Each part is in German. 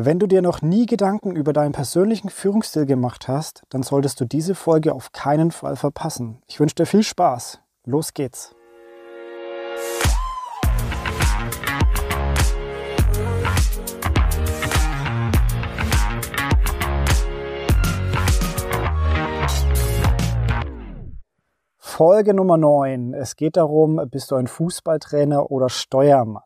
Wenn du dir noch nie Gedanken über deinen persönlichen Führungsstil gemacht hast, dann solltest du diese Folge auf keinen Fall verpassen. Ich wünsche dir viel Spaß. Los geht's. Folge Nummer 9. Es geht darum, bist du ein Fußballtrainer oder Steuermann?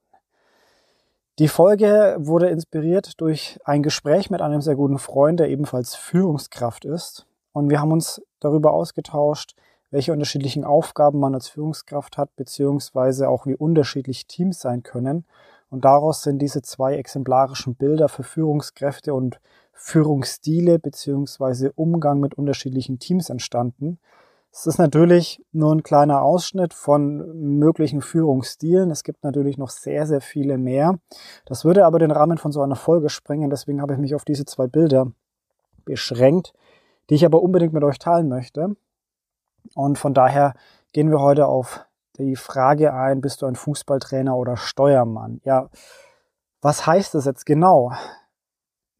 Die Folge wurde inspiriert durch ein Gespräch mit einem sehr guten Freund, der ebenfalls Führungskraft ist. Und wir haben uns darüber ausgetauscht, welche unterschiedlichen Aufgaben man als Führungskraft hat, beziehungsweise auch wie unterschiedlich Teams sein können. Und daraus sind diese zwei exemplarischen Bilder für Führungskräfte und Führungsstile beziehungsweise Umgang mit unterschiedlichen Teams entstanden. Es ist natürlich nur ein kleiner Ausschnitt von möglichen Führungsstilen. Es gibt natürlich noch sehr, sehr viele mehr. Das würde aber den Rahmen von so einer Folge sprengen. Deswegen habe ich mich auf diese zwei Bilder beschränkt, die ich aber unbedingt mit euch teilen möchte. Und von daher gehen wir heute auf die Frage ein, bist du ein Fußballtrainer oder Steuermann? Ja, was heißt das jetzt genau?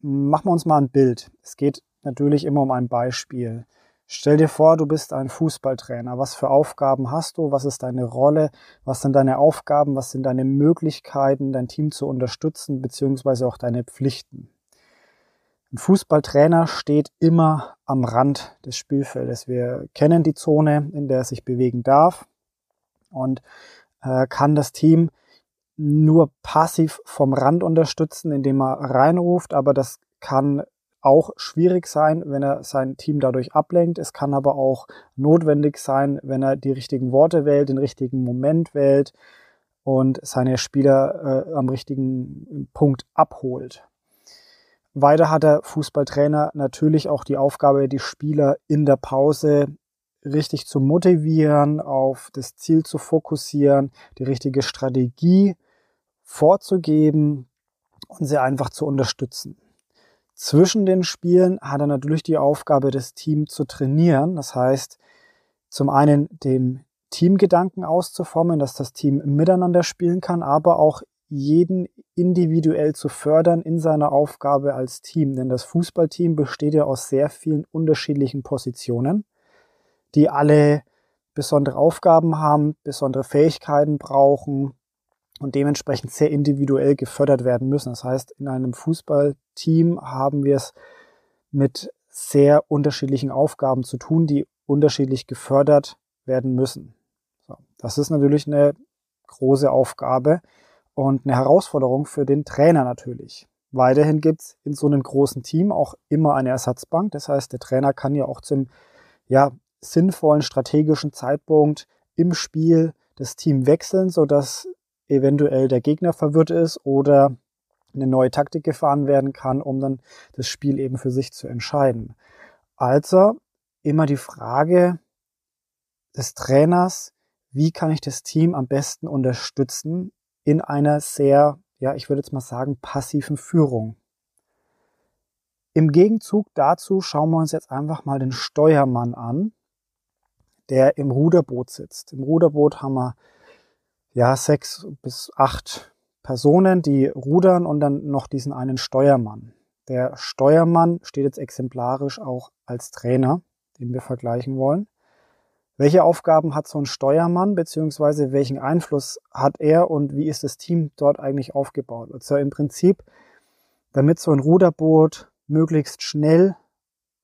Machen wir uns mal ein Bild. Es geht natürlich immer um ein Beispiel. Stell dir vor, du bist ein Fußballtrainer. Was für Aufgaben hast du? Was ist deine Rolle? Was sind deine Aufgaben? Was sind deine Möglichkeiten, dein Team zu unterstützen, beziehungsweise auch deine Pflichten? Ein Fußballtrainer steht immer am Rand des Spielfeldes. Wir kennen die Zone, in der er sich bewegen darf und äh, kann das Team nur passiv vom Rand unterstützen, indem er reinruft, aber das kann auch schwierig sein, wenn er sein Team dadurch ablenkt. Es kann aber auch notwendig sein, wenn er die richtigen Worte wählt, den richtigen Moment wählt und seine Spieler äh, am richtigen Punkt abholt. Weiter hat der Fußballtrainer natürlich auch die Aufgabe, die Spieler in der Pause richtig zu motivieren, auf das Ziel zu fokussieren, die richtige Strategie vorzugeben und sie einfach zu unterstützen. Zwischen den Spielen hat er natürlich die Aufgabe, das Team zu trainieren. Das heißt, zum einen den Teamgedanken auszuformen, dass das Team miteinander spielen kann, aber auch jeden individuell zu fördern in seiner Aufgabe als Team. Denn das Fußballteam besteht ja aus sehr vielen unterschiedlichen Positionen, die alle besondere Aufgaben haben, besondere Fähigkeiten brauchen, und dementsprechend sehr individuell gefördert werden müssen. Das heißt, in einem Fußballteam haben wir es mit sehr unterschiedlichen Aufgaben zu tun, die unterschiedlich gefördert werden müssen. So, das ist natürlich eine große Aufgabe und eine Herausforderung für den Trainer natürlich. Weiterhin gibt es in so einem großen Team auch immer eine Ersatzbank. Das heißt, der Trainer kann ja auch zum ja, sinnvollen strategischen Zeitpunkt im Spiel das Team wechseln, sodass eventuell der Gegner verwirrt ist oder eine neue Taktik gefahren werden kann, um dann das Spiel eben für sich zu entscheiden. Also immer die Frage des Trainers, wie kann ich das Team am besten unterstützen in einer sehr, ja, ich würde jetzt mal sagen, passiven Führung. Im Gegenzug dazu schauen wir uns jetzt einfach mal den Steuermann an, der im Ruderboot sitzt. Im Ruderboot haben wir ja, sechs bis acht Personen, die rudern und dann noch diesen einen Steuermann. Der Steuermann steht jetzt exemplarisch auch als Trainer, den wir vergleichen wollen. Welche Aufgaben hat so ein Steuermann, beziehungsweise welchen Einfluss hat er und wie ist das Team dort eigentlich aufgebaut? Also im Prinzip, damit so ein Ruderboot möglichst schnell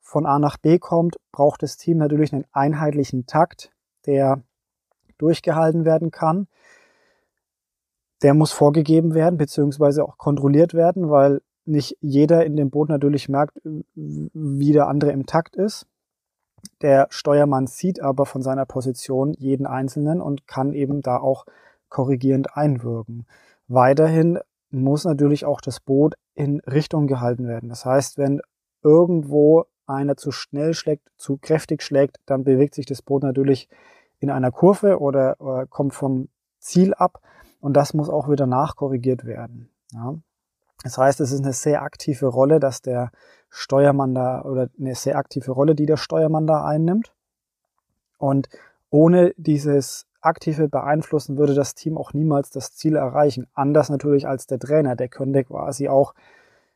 von A nach B kommt, braucht das Team natürlich einen einheitlichen Takt, der durchgehalten werden kann der muss vorgegeben werden, beziehungsweise auch kontrolliert werden, weil nicht jeder in dem Boot natürlich merkt, wie der andere im Takt ist. Der Steuermann sieht aber von seiner Position jeden Einzelnen und kann eben da auch korrigierend einwirken. Weiterhin muss natürlich auch das Boot in Richtung gehalten werden. Das heißt, wenn irgendwo einer zu schnell schlägt, zu kräftig schlägt, dann bewegt sich das Boot natürlich in einer Kurve oder, oder kommt vom Ziel ab und das muss auch wieder nachkorrigiert werden. Ja. Das heißt, es ist eine sehr aktive Rolle, dass der Steuermann da oder eine sehr aktive Rolle, die der Steuermann da einnimmt. Und ohne dieses aktive Beeinflussen würde das Team auch niemals das Ziel erreichen. Anders natürlich als der Trainer, der könnte quasi auch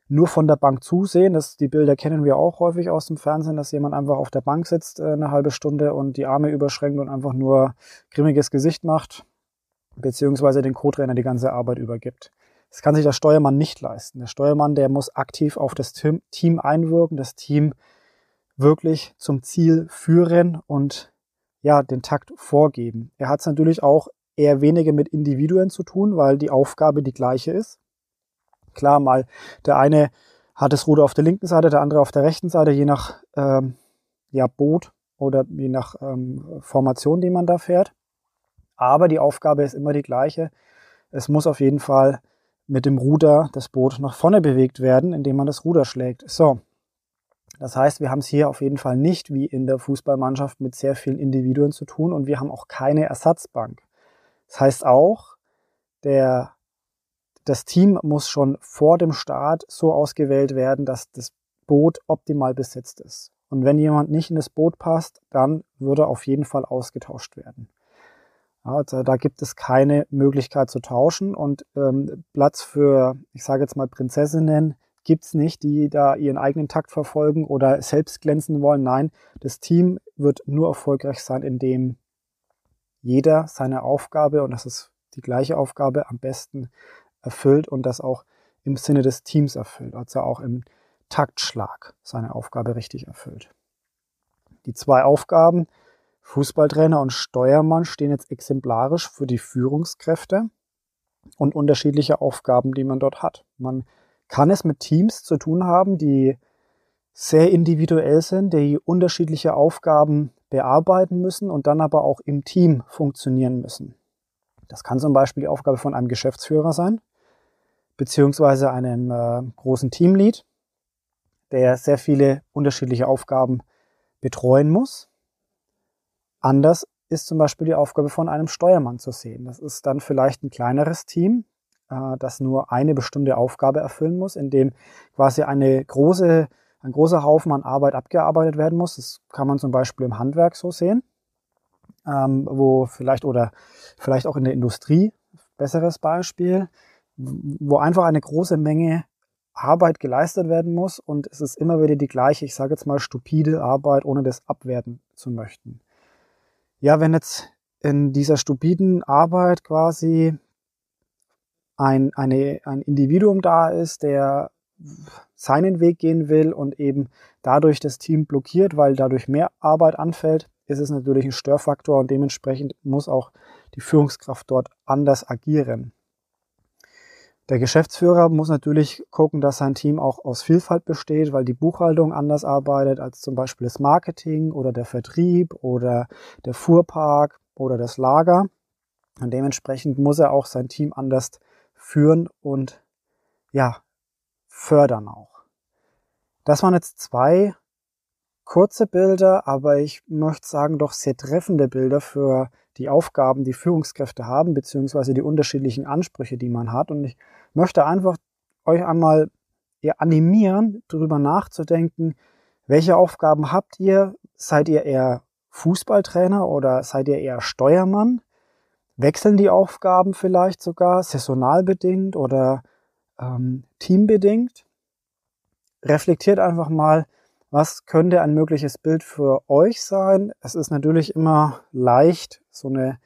nur von der Bank zusehen. Das, die Bilder kennen wir auch häufig aus dem Fernsehen, dass jemand einfach auf der Bank sitzt äh, eine halbe Stunde und die Arme überschränkt und einfach nur grimmiges Gesicht macht, beziehungsweise den Co-Trainer die ganze Arbeit übergibt. Das kann sich der Steuermann nicht leisten. Der Steuermann, der muss aktiv auf das Team einwirken, das Team wirklich zum Ziel führen und ja, den Takt vorgeben. Er hat es natürlich auch eher weniger mit Individuen zu tun, weil die Aufgabe die gleiche ist. Klar, mal der eine hat das Ruder auf der linken Seite, der andere auf der rechten Seite, je nach ähm, ja, Boot oder je nach ähm, Formation, die man da fährt. Aber die Aufgabe ist immer die gleiche. Es muss auf jeden Fall mit dem Ruder das Boot nach vorne bewegt werden, indem man das Ruder schlägt. So. Das heißt, wir haben es hier auf jeden Fall nicht wie in der Fußballmannschaft mit sehr vielen Individuen zu tun und wir haben auch keine Ersatzbank. Das heißt auch, der das Team muss schon vor dem Start so ausgewählt werden, dass das Boot optimal besetzt ist. Und wenn jemand nicht in das Boot passt, dann würde auf jeden Fall ausgetauscht werden. Also da gibt es keine Möglichkeit zu tauschen und ähm, Platz für, ich sage jetzt mal Prinzessinnen, gibt's nicht, die da ihren eigenen Takt verfolgen oder selbst glänzen wollen. Nein, das Team wird nur erfolgreich sein, indem jeder seine Aufgabe, und das ist die gleiche Aufgabe, am besten erfüllt und das auch im Sinne des Teams erfüllt, also auch im Taktschlag seine Aufgabe richtig erfüllt. Die zwei Aufgaben, Fußballtrainer und Steuermann, stehen jetzt exemplarisch für die Führungskräfte und unterschiedliche Aufgaben, die man dort hat. Man kann es mit Teams zu tun haben, die sehr individuell sind, die unterschiedliche Aufgaben bearbeiten müssen und dann aber auch im Team funktionieren müssen. Das kann zum Beispiel die Aufgabe von einem Geschäftsführer sein, beziehungsweise einem äh, großen Teamlead, der sehr viele unterschiedliche Aufgaben betreuen muss. Anders ist zum Beispiel die Aufgabe von einem Steuermann zu sehen. Das ist dann vielleicht ein kleineres Team, äh, das nur eine bestimmte Aufgabe erfüllen muss, in dem quasi eine große, ein großer Haufen an Arbeit abgearbeitet werden muss. Das kann man zum Beispiel im Handwerk so sehen, ähm, wo vielleicht oder vielleicht auch in der Industrie, besseres Beispiel, wo einfach eine große Menge Arbeit geleistet werden muss und es ist immer wieder die gleiche, ich sage jetzt mal stupide Arbeit, ohne das abwerten zu möchten. Ja, wenn jetzt in dieser stupiden Arbeit quasi ein, eine, ein Individuum da ist, der seinen Weg gehen will und eben dadurch das Team blockiert, weil dadurch mehr Arbeit anfällt, ist es natürlich ein Störfaktor und dementsprechend muss auch die Führungskraft dort anders agieren. Der Geschäftsführer muss natürlich gucken, dass sein Team auch aus Vielfalt besteht, weil die Buchhaltung anders arbeitet als zum Beispiel das Marketing oder der Vertrieb oder der Fuhrpark oder das Lager. Und dementsprechend muss er auch sein Team anders führen und ja, fördern auch. Das waren jetzt zwei kurze Bilder, aber ich möchte sagen doch sehr treffende Bilder für die Aufgaben, die Führungskräfte haben, beziehungsweise die unterschiedlichen Ansprüche, die man hat. Und ich möchte einfach euch einmal animieren, darüber nachzudenken, welche Aufgaben habt ihr? Seid ihr eher Fußballtrainer oder seid ihr eher Steuermann? Wechseln die Aufgaben vielleicht sogar saisonal bedingt oder ähm, teambedingt? Reflektiert einfach mal, was könnte ein mögliches Bild für euch sein? Es ist natürlich immer leicht, so eine,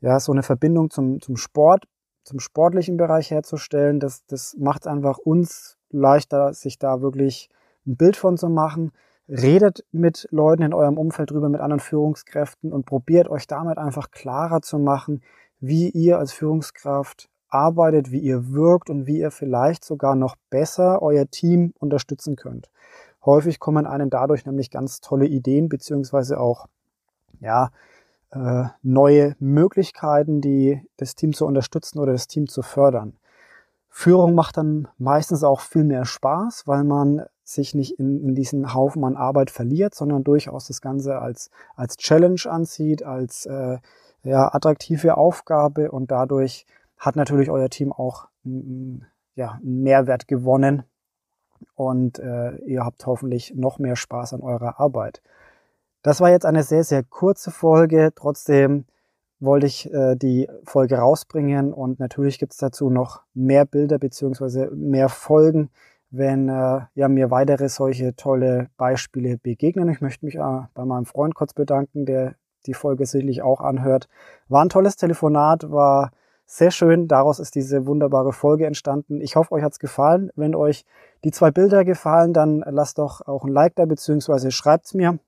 ja, so eine Verbindung zum, zum Sport, zum sportlichen Bereich herzustellen. Das, das macht einfach uns leichter, sich da wirklich ein Bild von zu machen. Redet mit Leuten in eurem Umfeld drüber, mit anderen Führungskräften und probiert euch damit einfach klarer zu machen, wie ihr als Führungskraft arbeitet, wie ihr wirkt und wie ihr vielleicht sogar noch besser euer Team unterstützen könnt. Häufig kommen einem dadurch nämlich ganz tolle Ideen beziehungsweise auch ja, äh, neue Möglichkeiten, die das Team zu unterstützen oder das Team zu fördern. Führung macht dann meistens auch viel mehr Spaß, weil man sich nicht in, in diesen Haufen an Arbeit verliert, sondern durchaus das Ganze als, als Challenge ansieht, als äh, ja, attraktive Aufgabe und dadurch hat natürlich euer Team auch ja, einen Mehrwert gewonnen, und äh, ihr habt hoffentlich noch mehr Spaß an eurer Arbeit. Das war jetzt eine sehr, sehr kurze Folge. Trotzdem wollte ich äh, die Folge rausbringen und natürlich gibt es dazu noch mehr Bilder beziehungsweise mehr Folgen, wenn äh, ja, mir weitere solche tolle Beispiele begegnen. Ich möchte mich äh, bei meinem Freund kurz bedanken, der die Folge sicherlich auch anhört. War ein tolles Telefonat, war sehr schön. Daraus ist diese wunderbare Folge entstanden. Ich hoffe, euch hat's gefallen. Wenn euch die zwei Bilder gefallen, dann lasst doch auch ein Like da, beziehungsweise schreibt's mir.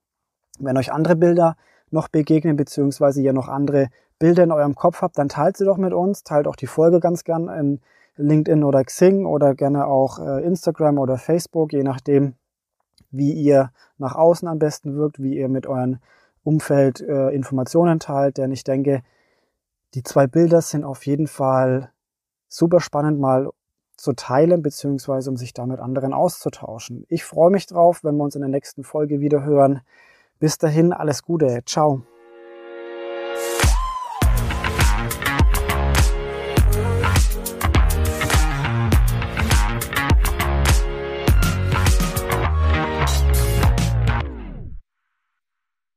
Wenn euch andere Bilder noch begegnen, beziehungsweise ihr noch andere Bilder in eurem Kopf habt, dann teilt sie doch mit uns. Teilt auch die Folge ganz gern in LinkedIn oder Xing oder gerne auch äh, Instagram oder Facebook, je nachdem, wie ihr nach außen am besten wirkt, wie ihr mit euren Umfeld äh, Informationen teilt. Denn ich denke, die zwei Bilder sind auf jeden Fall super spannend mal zu teilen, beziehungsweise um sich da mit anderen auszutauschen. Ich freue mich drauf, wenn wir uns in der nächsten Folge wieder hören. Bis dahin, alles Gute. Ciao.